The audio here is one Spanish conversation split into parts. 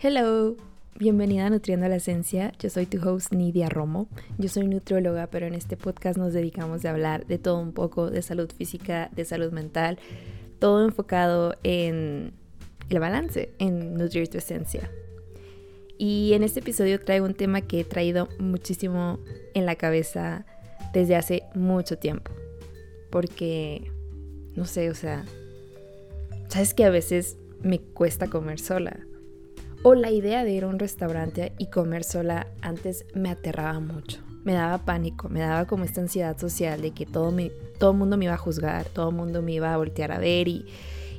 Hello, bienvenida a Nutriendo la Esencia. Yo soy tu host Nidia Romo. Yo soy nutrióloga, pero en este podcast nos dedicamos a hablar de todo un poco, de salud física, de salud mental, todo enfocado en el balance, en nutrir tu esencia. Y en este episodio traigo un tema que he traído muchísimo en la cabeza desde hace mucho tiempo. Porque, no sé, o sea, sabes que a veces me cuesta comer sola. O la idea de ir a un restaurante y comer sola antes me aterraba mucho. Me daba pánico, me daba como esta ansiedad social de que todo, me, todo mundo me iba a juzgar, todo el mundo me iba a voltear a ver y,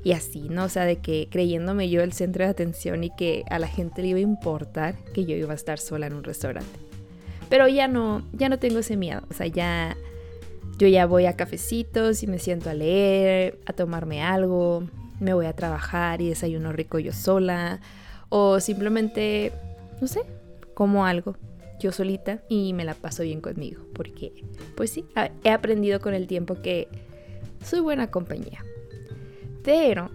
y así, ¿no? O sea, de que creyéndome yo el centro de atención y que a la gente le iba a importar que yo iba a estar sola en un restaurante. Pero ya no, ya no tengo ese miedo, o sea, ya yo ya voy a cafecitos y me siento a leer, a tomarme algo, me voy a trabajar y desayuno rico yo sola o simplemente, no sé, como algo yo solita y me la paso bien conmigo, porque pues sí, he aprendido con el tiempo que soy buena compañía. Pero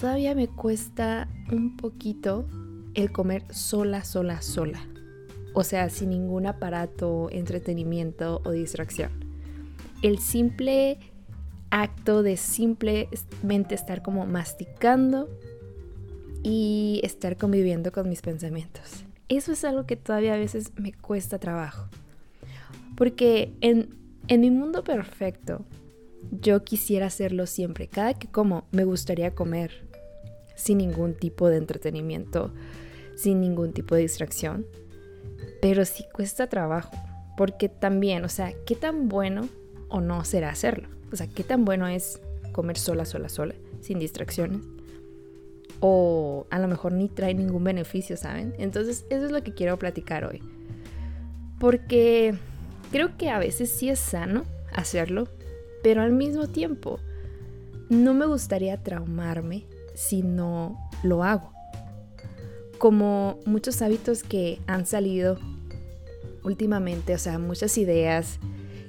todavía me cuesta un poquito el comer sola, sola, sola. O sea, sin ningún aparato, entretenimiento o distracción. El simple acto de simplemente estar como masticando y estar conviviendo con mis pensamientos. Eso es algo que todavía a veces me cuesta trabajo. Porque en, en mi mundo perfecto, yo quisiera hacerlo siempre. Cada que como, me gustaría comer sin ningún tipo de entretenimiento, sin ningún tipo de distracción. Pero sí cuesta trabajo. Porque también, o sea, ¿qué tan bueno o no será hacerlo? O sea, ¿qué tan bueno es comer sola, sola, sola, sin distracciones? O a lo mejor ni trae ningún beneficio, ¿saben? Entonces eso es lo que quiero platicar hoy. Porque creo que a veces sí es sano hacerlo, pero al mismo tiempo no me gustaría traumarme si no lo hago. Como muchos hábitos que han salido últimamente, o sea, muchas ideas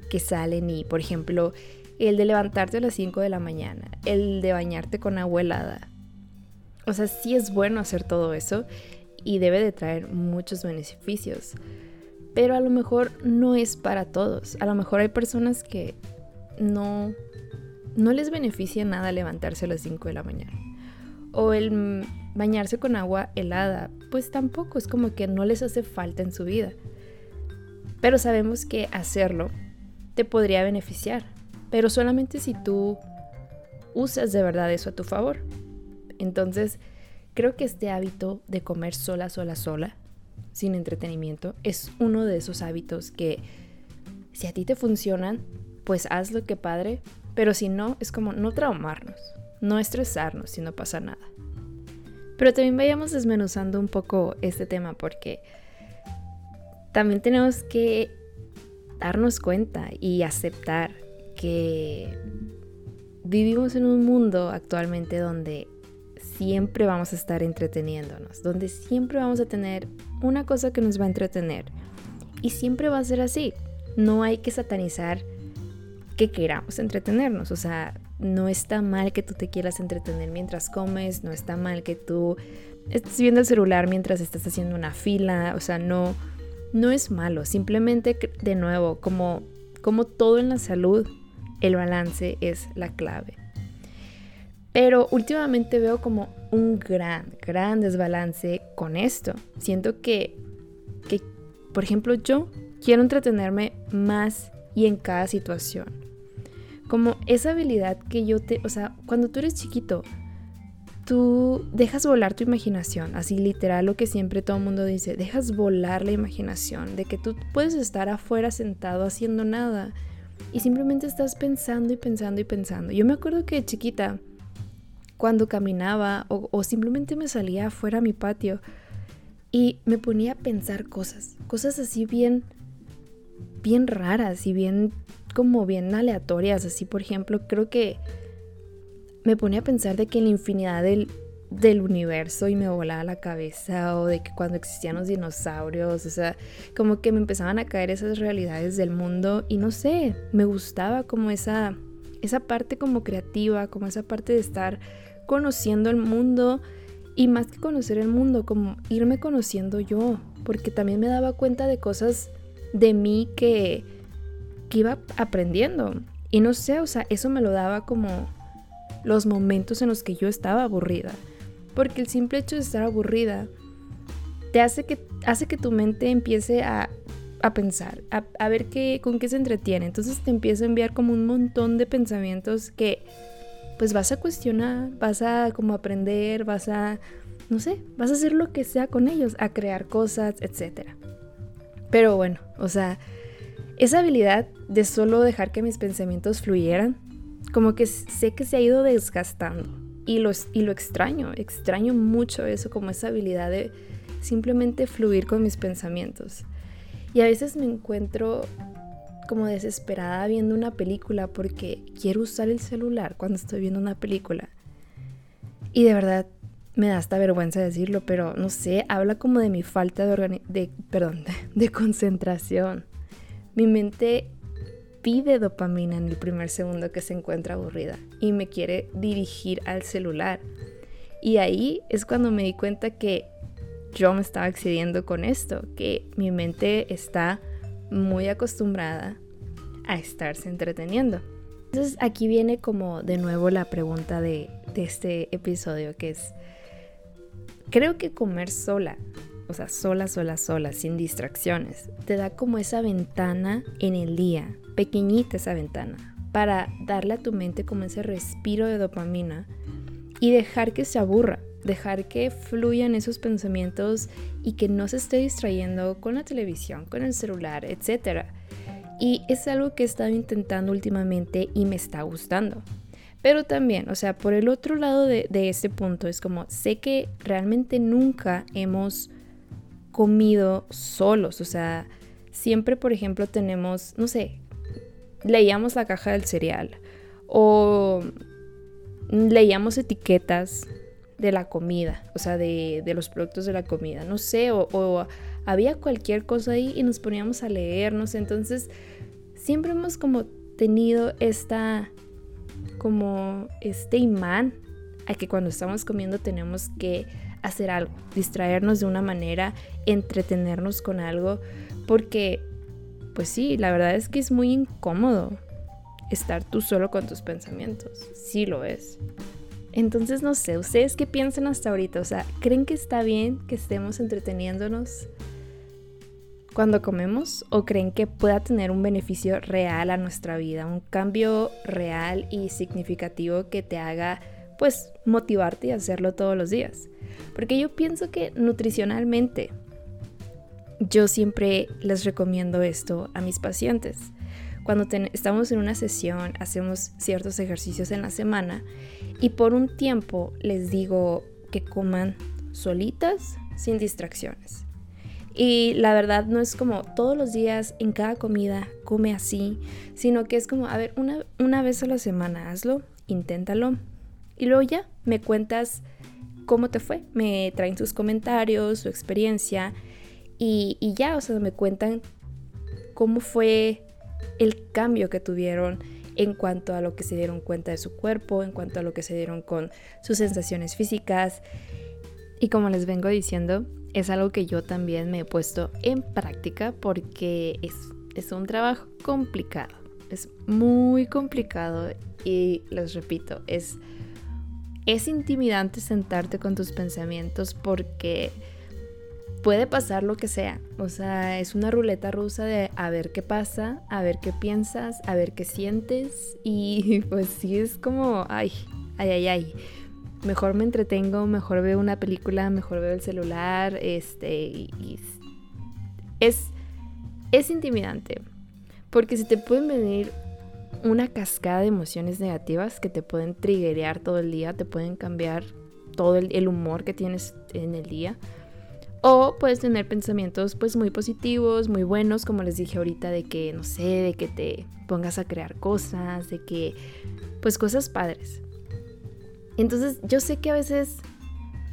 que salen y, por ejemplo, el de levantarte a las 5 de la mañana, el de bañarte con agua helada, o sea, sí es bueno hacer todo eso y debe de traer muchos beneficios. Pero a lo mejor no es para todos. A lo mejor hay personas que no, no les beneficia nada levantarse a las 5 de la mañana. O el bañarse con agua helada, pues tampoco es como que no les hace falta en su vida. Pero sabemos que hacerlo te podría beneficiar, pero solamente si tú usas de verdad eso a tu favor. Entonces, creo que este hábito de comer sola, sola, sola, sin entretenimiento, es uno de esos hábitos que si a ti te funcionan, pues haz lo que padre, pero si no, es como no traumarnos, no estresarnos si no pasa nada. Pero también vayamos desmenuzando un poco este tema porque también tenemos que darnos cuenta y aceptar que vivimos en un mundo actualmente donde siempre vamos a estar entreteniéndonos, donde siempre vamos a tener una cosa que nos va a entretener. Y siempre va a ser así. No hay que satanizar que queramos entretenernos. O sea, no está mal que tú te quieras entretener mientras comes, no está mal que tú estés viendo el celular mientras estás haciendo una fila. O sea, no, no es malo. Simplemente, de nuevo, como, como todo en la salud, el balance es la clave. Pero últimamente veo como un gran, gran desbalance con esto. Siento que, que, por ejemplo, yo quiero entretenerme más y en cada situación. Como esa habilidad que yo te, o sea, cuando tú eres chiquito, tú dejas volar tu imaginación, así literal lo que siempre todo el mundo dice, dejas volar la imaginación, de que tú puedes estar afuera sentado haciendo nada y simplemente estás pensando y pensando y pensando. Yo me acuerdo que chiquita, cuando caminaba o, simplemente me salía afuera a mi patio y me ponía a pensar cosas, cosas así bien, bien raras y bien como bien aleatorias, así por ejemplo, creo que me ponía a pensar de que en la infinidad del, del universo y me volaba la cabeza o de que cuando existían los dinosaurios, o sea, como que me empezaban a caer esas realidades del mundo y no sé, me gustaba como esa esa parte como creativa, como esa parte de estar conociendo el mundo Y más que conocer el mundo, como irme conociendo yo, porque también me daba cuenta de cosas de mí que, que iba aprendiendo. Y no sé, o sea, eso me lo daba como los momentos en los que yo estaba aburrida. Porque el simple hecho de estar aburrida te hace que, hace que tu mente empiece a, a pensar, a, a, ver qué, con qué se entretiene. Entonces te empieza a enviar como un montón de pensamientos que pues vas a cuestionar, vas a como aprender, vas a, no sé, vas a hacer lo que sea con ellos, a crear cosas, etc. Pero bueno, o sea, esa habilidad de solo dejar que mis pensamientos fluyeran, como que sé que se ha ido desgastando y lo, y lo extraño, extraño mucho eso, como esa habilidad de simplemente fluir con mis pensamientos. Y a veces me encuentro como desesperada viendo una película porque quiero usar el celular cuando estoy viendo una película. Y de verdad me da hasta vergüenza decirlo, pero no sé, habla como de mi falta de, de perdón, de concentración. Mi mente pide dopamina en el primer segundo que se encuentra aburrida y me quiere dirigir al celular. Y ahí es cuando me di cuenta que yo me estaba excediendo con esto, que mi mente está muy acostumbrada a estarse entreteniendo. Entonces aquí viene como de nuevo la pregunta de, este episodio que es, creo que comer sola, o sea, sola, sola, sola, sin distracciones, te da como esa ventana en el día, pequeñita esa ventana, para darle a tu mente como ese respiro de dopamina y dejar que se aburra, dejar que fluyan esos pensamientos y que no se esté distrayendo con la televisión, con el celular, etc. Y es algo que he estado intentando últimamente y me está gustando. Pero también, o sea, por el otro lado de, de este punto es como, sé que realmente nunca hemos comido solos, o sea, siempre, por ejemplo, tenemos, no sé, leíamos la caja del cereal o leíamos etiquetas de la comida, o sea, de, los productos de la comida, no sé, o, había cualquier cosa ahí y nos poníamos a leernos, entonces siempre hemos como tenido esta, como este imán a que cuando estamos comiendo tenemos que hacer algo, distraernos de una manera, entretenernos con algo, porque, pues sí, la verdad es que es muy incómodo estar tú solo con tus pensamientos, sí lo es. Entonces, no sé, ¿ustedes qué piensan hasta ahorita? O sea, ¿creen que está bien que estemos entreteniéndonos cuando comemos? ¿O creen que pueda tener un beneficio real a nuestra vida? Un cambio real y significativo que te haga, pues, motivarte y hacerlo todos los días. Porque yo pienso que nutricionalmente, yo siempre les recomiendo esto a mis pacientes. Cuando estamos en una sesión, hacemos ciertos ejercicios en la semana y por un tiempo les digo que coman solitas, sin distracciones. Y la verdad no es como todos los días en cada comida come así, sino que es como, a ver, una, una vez a la semana hazlo, inténtalo. Y luego ya me cuentas cómo te fue. Me traen sus comentarios, su experiencia y, y ya, o sea, me cuentan cómo fue el cambio que tuvieron en cuanto a lo que se dieron cuenta de su cuerpo, en cuanto a lo que se dieron con sus sensaciones físicas. Y como les vengo diciendo, es algo que yo también me he puesto en práctica porque es, es un trabajo complicado. Es muy complicado y les repito, es, es intimidante sentarte con tus pensamientos porque puede pasar lo que sea. O sea, es una ruleta rusa de a ver qué pasa, a ver qué piensas, a ver qué sientes. Y pues sí es como, ay, ay, ay, ay. Mejor me entretengo, mejor veo una película, mejor veo el celular. Este, y, es, es intimidante. Porque si te pueden venir una cascada de emociones negativas que te pueden triggerear todo el día, te pueden cambiar todo el, el humor que tienes en el día o puedes tener pensamientos pues muy positivos, muy buenos, como les dije ahorita, de que, no sé, de que te pongas a crear cosas, de que, pues cosas padres. Entonces yo sé que a veces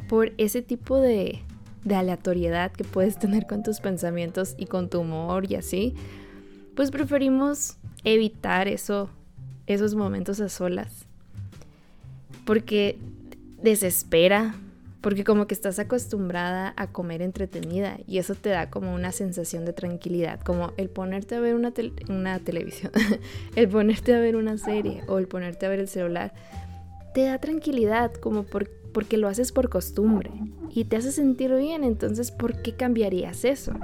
por ese tipo de, de aleatoriedad que puedes tener con tus pensamientos y con tu humor y así, pues preferimos evitar eso, esos momentos a solas. Porque desespera, porque como que estás acostumbrada a comer entretenida y eso te da como una sensación de tranquilidad, como el ponerte a ver una, una televisión, el ponerte a ver una serie o el ponerte a ver el celular, te da tranquilidad como porque lo haces por costumbre y te hace sentir bien, entonces ¿por qué cambiarías eso?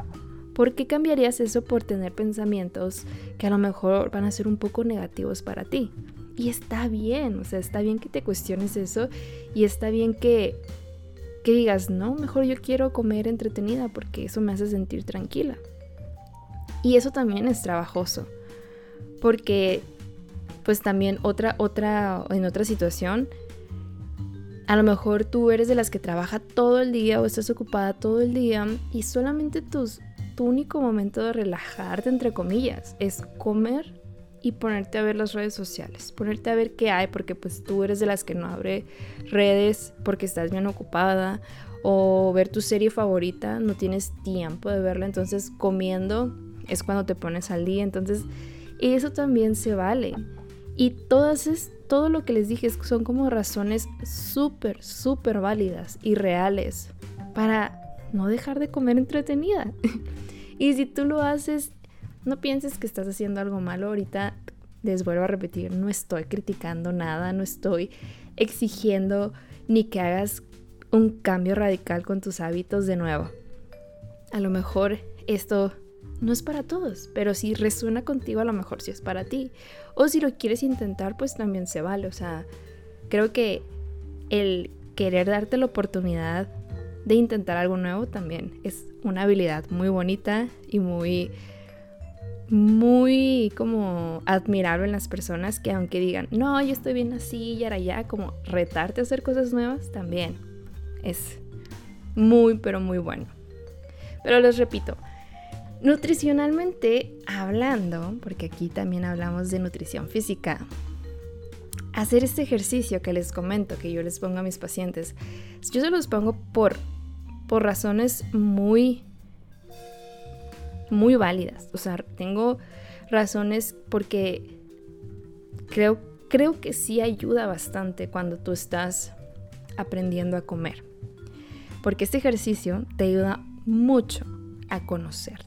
¿Por qué cambiarías eso por tener pensamientos que a lo mejor van a ser un poco negativos para ti? Y está bien, o sea, está bien que te cuestiones eso y está bien que que digas, no, mejor yo quiero comer entretenida porque eso me hace sentir tranquila. Y eso también es trabajoso, porque pues también otra, otra, en otra situación, a lo mejor tú eres de las que trabaja todo el día o estás ocupada todo el día y solamente tus, tu único momento de relajarte, entre comillas, es comer y ponerte a ver las redes sociales, ponerte a ver qué hay, porque pues tú eres de las que no abre redes porque estás bien ocupada, o ver tu serie favorita, no tienes tiempo de verla, entonces comiendo es cuando te pones al día, entonces eso también se vale. Y todas es, todo lo que les dije son como razones súper, súper válidas y reales para no dejar de comer entretenida. y si tú lo haces no pienses que estás haciendo algo malo ahorita. Les vuelvo a repetir, no estoy criticando nada, no estoy exigiendo ni que hagas un cambio radical con tus hábitos de nuevo. A lo mejor esto no es para todos, pero si resuena contigo, a lo mejor sí es para ti. O si lo quieres intentar, pues también se vale. O sea, creo que el querer darte la oportunidad de intentar algo nuevo también es una habilidad muy bonita y muy muy como admirable en las personas que aunque digan, no, yo estoy bien así y allá, como retarte a hacer cosas nuevas también es muy, pero muy bueno. Pero les repito, nutricionalmente hablando, porque aquí también hablamos de nutrición física, hacer este ejercicio que les comento, que yo les pongo a mis pacientes, yo se los pongo por, por razones muy muy válidas. O sea, tengo razones porque creo, creo que sí ayuda bastante cuando tú estás aprendiendo a comer. Porque este ejercicio te ayuda mucho a conocerte.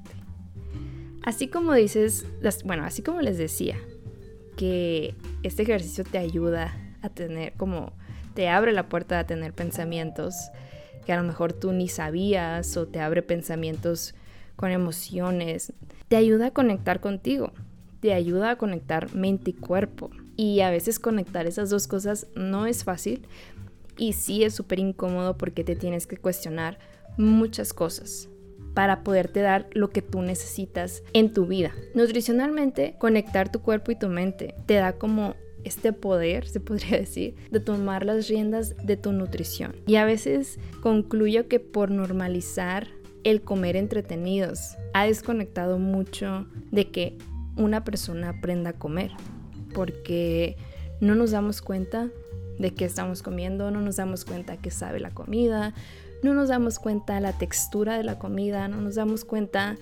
Así como dices, bueno, así como les decía, que este ejercicio te ayuda a tener como te abre la puerta a tener pensamientos que a lo mejor tú ni sabías o te abre pensamientos con emociones, te ayuda a conectar contigo, te ayuda a conectar mente y cuerpo. Y a veces conectar esas dos cosas no es fácil y sí es súper incómodo porque te tienes que cuestionar muchas cosas para poderte dar lo que tú necesitas en tu vida. Nutricionalmente, conectar tu cuerpo y tu mente te da como este poder, se podría decir, de tomar las riendas de tu nutrición. Y a veces concluyo que por normalizar el comer entretenidos ha desconectado mucho de que una persona aprenda a comer, porque no nos damos cuenta de qué estamos comiendo, no nos damos cuenta que sabe la comida, no nos damos cuenta la textura de la comida, no nos damos cuenta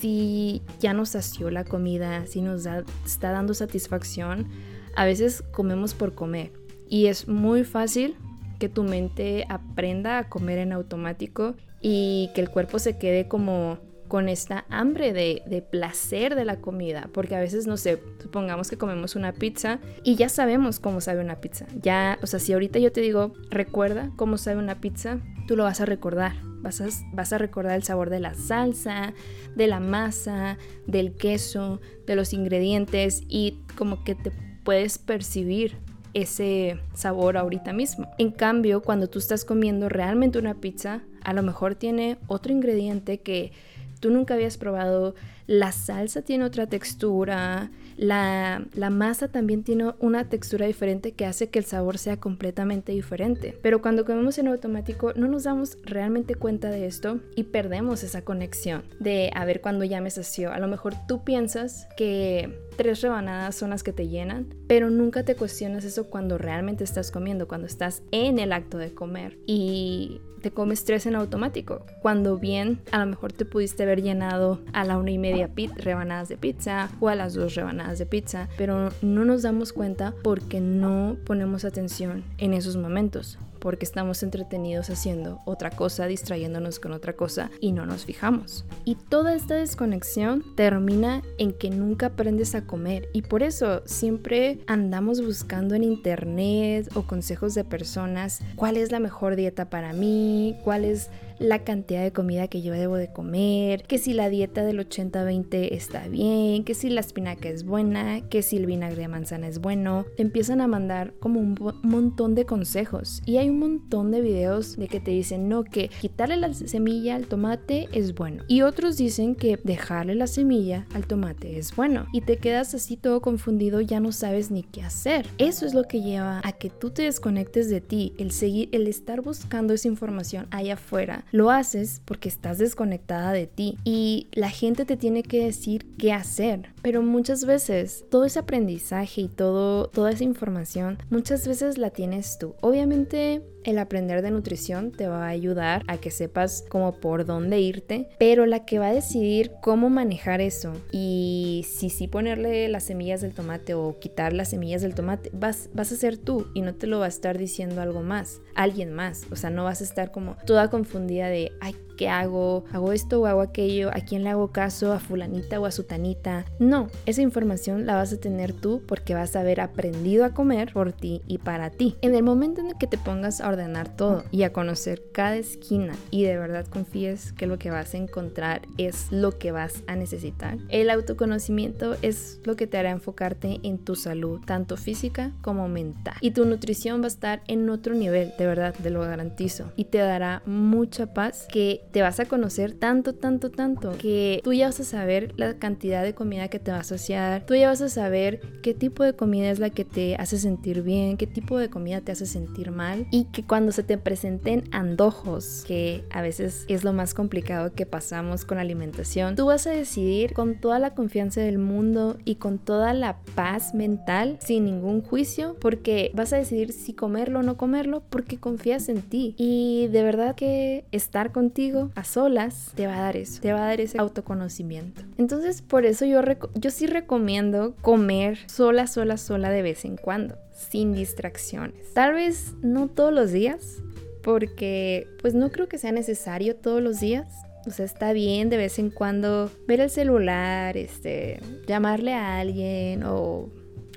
si ya nos sació la comida, si nos está dando satisfacción. A veces comemos por comer y es muy fácil que tu mente aprenda a comer en automático y que el cuerpo se quede como con esta hambre de, placer de la comida, porque a veces, no sé, supongamos que comemos una pizza y ya sabemos cómo sabe una pizza. Ya, o sea, si ahorita yo te digo, recuerda cómo sabe una pizza, tú lo vas a recordar. Vas a, vas a recordar el sabor de la salsa, de la masa, del queso, de los ingredientes y como que te puedes percibir ese sabor ahorita mismo. En cambio, cuando tú estás comiendo realmente una pizza, a lo mejor tiene otro ingrediente que tú nunca habías probado, la salsa tiene otra textura, la, masa también tiene una textura diferente que hace que el sabor sea completamente diferente. Pero cuando comemos en automático no nos damos realmente cuenta de esto y perdemos esa conexión de a ver cuando ya me sació. A lo mejor tú piensas que tres rebanadas son las que te llenan, pero nunca te cuestionas eso cuando realmente estás comiendo, cuando estás en el acto de comer y te comes tres en automático, cuando bien a lo mejor te pudiste haber llenado a la una y media rebanadas de pizza o a las dos rebanadas de pizza, pero no nos damos cuenta porque no ponemos atención en esos momentos porque estamos entretenidos haciendo otra cosa, distrayéndonos con otra cosa y no nos fijamos. Y toda esta desconexión termina en que nunca aprendes a comer y por eso siempre andamos buscando en internet o consejos de personas cuál es la mejor dieta para mí, cuál es la cantidad de comida que yo debo de comer, que si la dieta del 80-20 está bien, que si la espinaca es buena, que si el vinagre de manzana es bueno. Te empiezan a mandar como un montón de consejos y hay un montón de videos de que te dicen no, que quitarle la semilla al tomate es bueno. Y otros dicen que dejarle la semilla al tomate es bueno. Y te quedas así todo confundido, ya no sabes ni qué hacer. Eso es lo que lleva a que tú te desconectes de ti, el seguir, el estar buscando esa información allá afuera lo haces porque estás desconectada de ti y la gente te tiene que decir qué hacer. Pero muchas veces todo ese aprendizaje y todo, toda esa información, muchas veces la tienes tú. Obviamente el aprender de nutrición te va a ayudar a que sepas como por dónde irte, pero la que va a decidir cómo manejar eso y si sí ponerle las semillas del tomate o quitar las semillas del tomate, vas, vas a ser tú y no te lo va a estar diciendo algo más, alguien más. O sea, no vas a estar como toda confundida de, ay, ¿qué hago? ¿Hago esto o hago aquello? ¿A quién le hago caso? ¿A fulanita o a sutanita? No, esa información la vas a tener tú porque vas a haber aprendido a comer por ti y para ti. En el momento en el que te pongas a ordenar todo y a conocer cada esquina y de verdad confíes que lo que vas a encontrar es lo que vas a necesitar, el autoconocimiento es lo que te hará enfocarte en tu salud, tanto física como mental. Y tu nutrición va a estar en otro nivel, de verdad, te lo garantizo. Y te dará mucha paz que te vas a conocer tanto, tanto, tanto, que tú ya vas a saber la cantidad de comida que te va a asociar, tú ya vas a saber qué tipo de comida es la que te hace sentir bien, qué tipo de comida te hace sentir mal y que cuando se te presenten antojos, que a veces es lo más complicado que pasamos con la alimentación, tú vas a decidir con toda la confianza del mundo y con toda la paz mental, sin ningún juicio, porque vas a decidir si comerlo o no comerlo porque confías en ti. Y de verdad que estar contigo a solas te va a dar eso, te va a dar ese autoconocimiento. Entonces, por eso yo, yo sí recomiendo comer sola, sola, sola de vez en cuando, sin distracciones. Tal vez no todos los días, porque pues no creo que sea necesario todos los días. O sea, está bien de vez en cuando ver el celular, este, llamarle a alguien o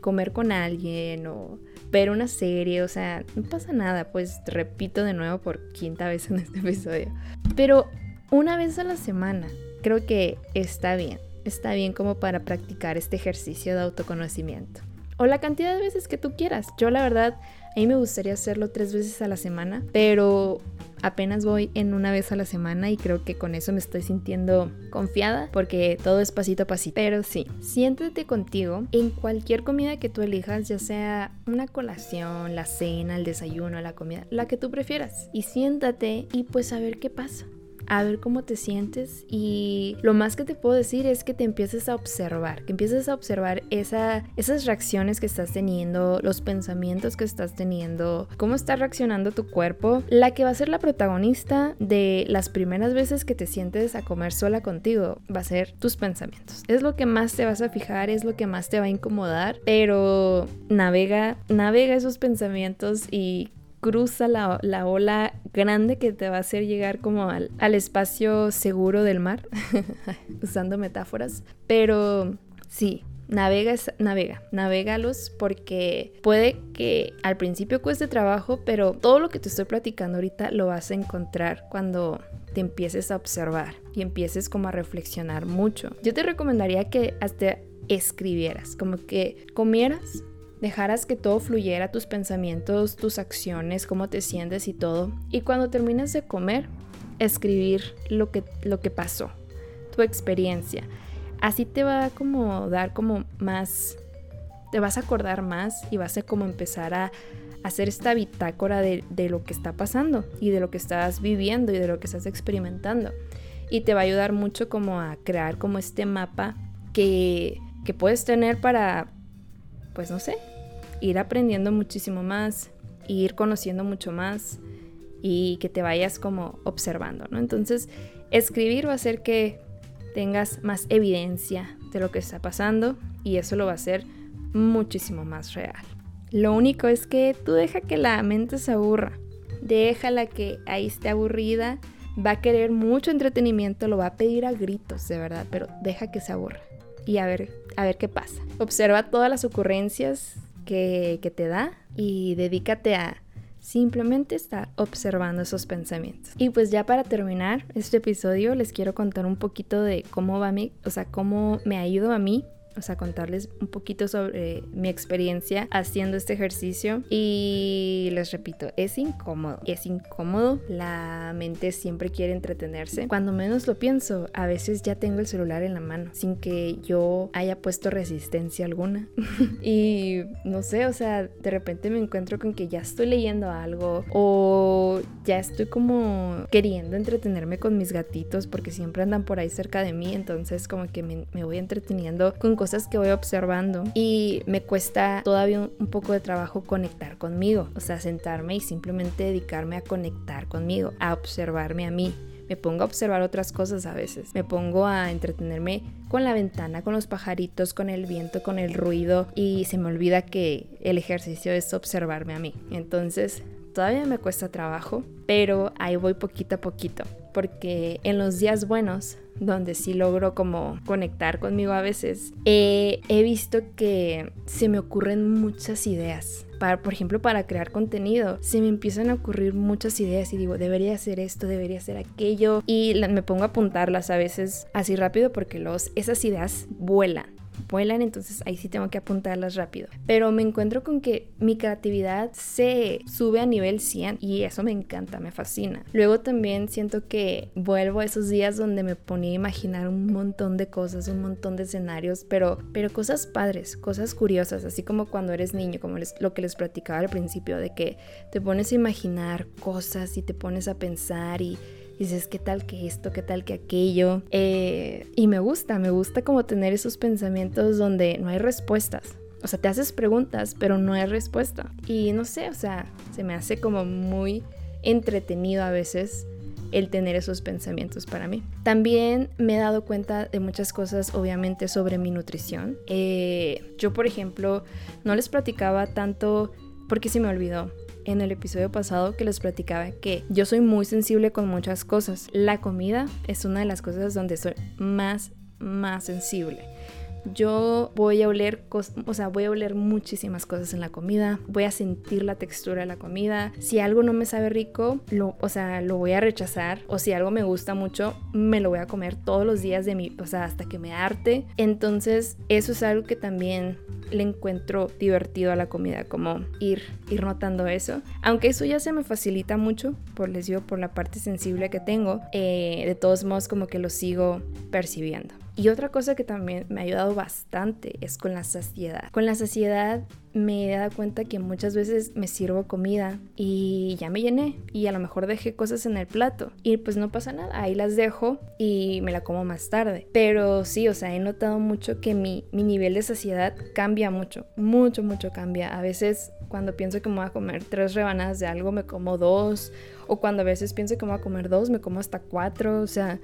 comer con alguien o ver una serie, o sea, no pasa nada, pues repito de nuevo por quinta vez en este episodio. Pero una vez a la semana, creo que está bien, está bien como para practicar este ejercicio de autoconocimiento. O la cantidad de veces que tú quieras. Yo la verdad, a mí me gustaría hacerlo tres veces a la semana, pero apenas voy en una vez a la semana y creo que con eso me estoy sintiendo confiada porque todo es pasito a pasito. Pero sí, siéntate contigo en cualquier comida que tú elijas, ya sea una colación, la cena, el desayuno, la comida, la que tú prefieras. Y siéntate y pues a ver qué pasa a ver cómo te sientes y lo más que te puedo decir es que te empieces a observar, que empieces a observar esa, esas reacciones que estás teniendo, los pensamientos que estás teniendo, cómo está reaccionando tu cuerpo. La que va a ser la protagonista de las primeras veces que te sientes a comer sola contigo va a ser tus pensamientos. Es lo que más te vas a fijar, es lo que más te va a incomodar, pero navega, navega esos pensamientos y cruza la, ola grande que te va a hacer llegar como al, espacio seguro del mar, usando metáforas. Pero sí, navega, navega, navegalos porque puede que al principio cueste trabajo, pero todo lo que te estoy platicando ahorita lo vas a encontrar cuando te empieces a observar y empieces como a reflexionar mucho. Yo te recomendaría que hasta escribieras, como que comieras dejaras que todo fluyera, tus pensamientos, tus acciones, cómo te sientes y todo. Y cuando termines de comer, escribir lo que, lo que pasó, tu experiencia. Así te va a como dar como más, te vas a acordar más y vas a como empezar a hacer esta bitácora de, de lo que está pasando y de lo que estás viviendo y de lo que estás experimentando. Y te va a ayudar mucho como a crear como este mapa que, que puedes tener para pues no sé, ir aprendiendo muchísimo más, ir conociendo mucho más y que te vayas como observando, ¿no? Entonces, escribir va a hacer que tengas más evidencia de lo que está pasando y eso lo va a hacer muchísimo más real. Lo único es que tú deja que la mente se aburra. déjala que ahí esté aburrida, va a querer mucho entretenimiento, lo va a pedir a gritos, de verdad, pero deja que se aburra y a ver, a ver qué pasa. Observa todas las ocurrencias que, que te da y dedícate a simplemente estar observando esos pensamientos. Y pues ya para terminar este episodio les quiero contar un poquito de cómo va mi, o sea, cómo me ido a mí o sea, contarles un poquito sobre mi experiencia haciendo este ejercicio. Y les repito, es incómodo, es incómodo. La mente siempre quiere entretenerse. Cuando menos lo pienso, a veces ya tengo el celular en la mano sin que yo haya puesto resistencia alguna. y no sé, o sea, de repente me encuentro con que ya estoy leyendo algo o ya estoy como queriendo entretenerme con mis gatitos porque siempre andan por ahí cerca de mí. Entonces como que me, me voy entreteniendo con cosas cosas que voy observando y me cuesta todavía un poco de trabajo conectar conmigo, o sea, sentarme y simplemente dedicarme a conectar conmigo, a observarme a mí. Me pongo a observar otras cosas a veces. Me pongo a entretenerme con la ventana, con los pajaritos, con el viento, con el ruido y se me olvida que el ejercicio es observarme a mí. Entonces, todavía me cuesta trabajo, pero ahí voy poquito a poquito. Porque en los días buenos donde sí logro como conectar conmigo a veces, he visto que se me ocurren muchas ideas. Para, por ejemplo, para crear contenido, se me empiezan a ocurrir muchas ideas y digo, debería hacer esto, debería hacer aquello, y me pongo a apuntarlas a veces así rápido porque los, esas ideas vuelan vuelan, entonces ahí sí tengo que apuntarlas rápido. Pero me encuentro con que mi creatividad se sube a nivel 100 y eso me encanta, me fascina. Luego también siento que vuelvo a esos días donde me ponía a imaginar un montón de cosas, un montón de escenarios, pero, pero cosas padres, cosas curiosas, así como cuando eres niño, como lo que les platicaba al principio, de que te pones a imaginar cosas y te pones a pensar y dices, ¿qué tal que esto? ¿Qué tal que aquello? Eh, y me gusta, me gusta como tener esos pensamientos donde no hay respuestas. O sea, te haces preguntas, pero no hay respuesta. Y no sé, o sea, se me hace como muy entretenido a veces el tener esos pensamientos para mí. También me he dado cuenta de muchas cosas, obviamente, sobre mi nutrición. Eh, yo, por ejemplo, no les platicaba tanto porque se me olvidó en el episodio pasado que les platicaba que yo soy muy sensible con muchas cosas. La comida es una de las cosas donde soy más, más sensible yo voy a oler, o sea, voy a oler muchísimas cosas en la comida, voy a sentir la textura de la comida. Si algo no me sabe rico, lo, o sea, lo voy a rechazar. O si algo me gusta mucho, me lo voy a comer todos los días de mi, o sea, hasta que me arte. Entonces, eso es algo que también le encuentro divertido a la comida, como ir, ir notando eso. Aunque eso ya se me facilita mucho, por les por la parte sensible que tengo, eh, de todos modos como que lo sigo percibiendo. Y otra cosa que también me ha ayudado bastante es con la saciedad. Con la saciedad me he dado cuenta que muchas veces me sirvo comida y ya me llené y a lo mejor dejé cosas en el plato y pues no pasa nada, ahí las dejo y me la como más tarde. Pero sí, o sea, he notado mucho que mi, mi nivel de saciedad cambia mucho, mucho, mucho cambia. A veces cuando pienso que me voy a comer tres rebanadas de algo, me como dos. O cuando a veces pienso que me voy a comer dos, me como hasta cuatro. O sea,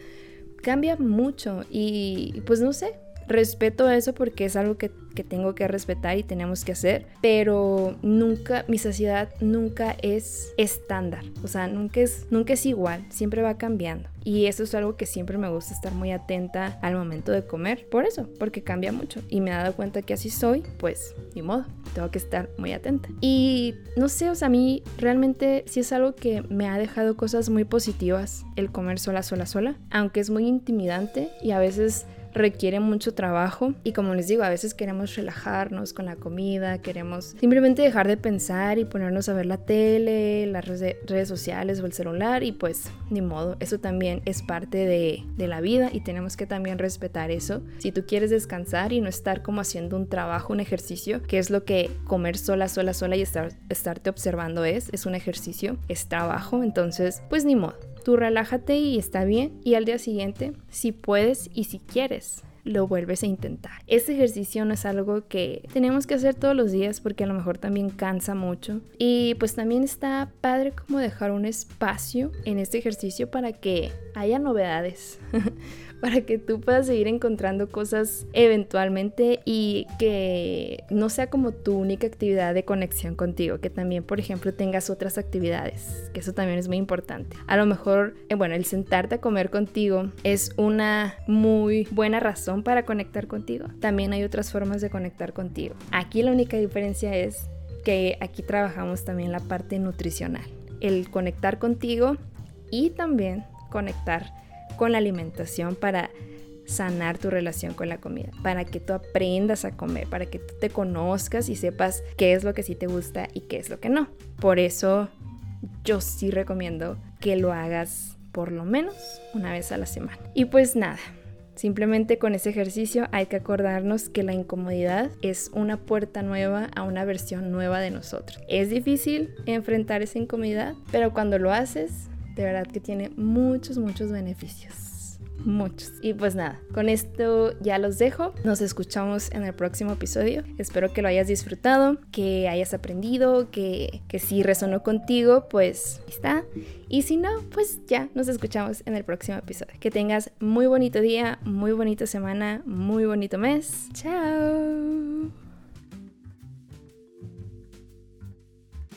cambia mucho y pues no sé, respeto eso porque es algo que, tengo que respetar y tenemos que hacer, pero nunca, mi saciedad nunca es estándar, o sea, nunca es, nunca es igual, siempre va cambiando. Y eso es algo que siempre me gusta estar muy atenta al momento de comer, por eso, porque cambia mucho. Y me he dado cuenta que así soy, pues ni modo, tengo que estar muy atenta. Y no sé, o sea, a mí realmente sí es algo que me ha dejado cosas muy positivas el comer sola, sola, sola, aunque es muy intimidante y a veces requiere mucho trabajo y como les digo, a veces queremos relajarnos con la comida, queremos simplemente dejar de pensar y ponernos a ver la tele, las redes sociales o el celular y pues ni modo, eso también es parte de, de la vida y tenemos que también respetar eso. Si tú quieres descansar y no estar como haciendo un trabajo, un ejercicio, que es lo que comer sola, sola, sola y estar, estarte observando es, es un ejercicio, es trabajo, entonces pues ni modo Tú relájate y está bien. Y al día siguiente, si puedes y si quieres, lo vuelves a intentar. Este ejercicio no es algo que tenemos que hacer todos los días porque a lo mejor también cansa mucho. Y pues también está padre como dejar un espacio en este ejercicio para que haya novedades. para que tú puedas seguir encontrando cosas eventualmente y que no sea como tu única actividad de conexión contigo, que también, por ejemplo, tengas otras actividades, que eso también es muy importante. A lo mejor, eh, bueno, el sentarte a comer contigo es una muy buena razón para conectar contigo. También hay otras formas de conectar contigo. Aquí la única diferencia es que aquí trabajamos también la parte nutricional, el conectar contigo y también conectar con la alimentación para sanar tu relación con la comida, para que tú aprendas a comer, para que tú te conozcas y sepas qué es lo que sí te gusta y qué es lo que no. Por eso yo sí recomiendo que lo hagas por lo menos una vez a la semana. Y pues nada, Simplemente con ese ejercicio hay que acordarnos que la incomodidad es una puerta nueva a una versión nueva de nosotros. Es difícil enfrentar esa incomodidad, pero cuando lo haces, de verdad que tiene muchos, muchos beneficios muchos. Y pues nada, con esto ya los dejo. Nos escuchamos en el próximo episodio. Espero que lo hayas disfrutado, que hayas aprendido, que, que si resonó contigo, pues está. Y si no, pues ya nos escuchamos en el próximo episodio. Que tengas muy bonito día, muy bonita semana, muy bonito mes. Chao.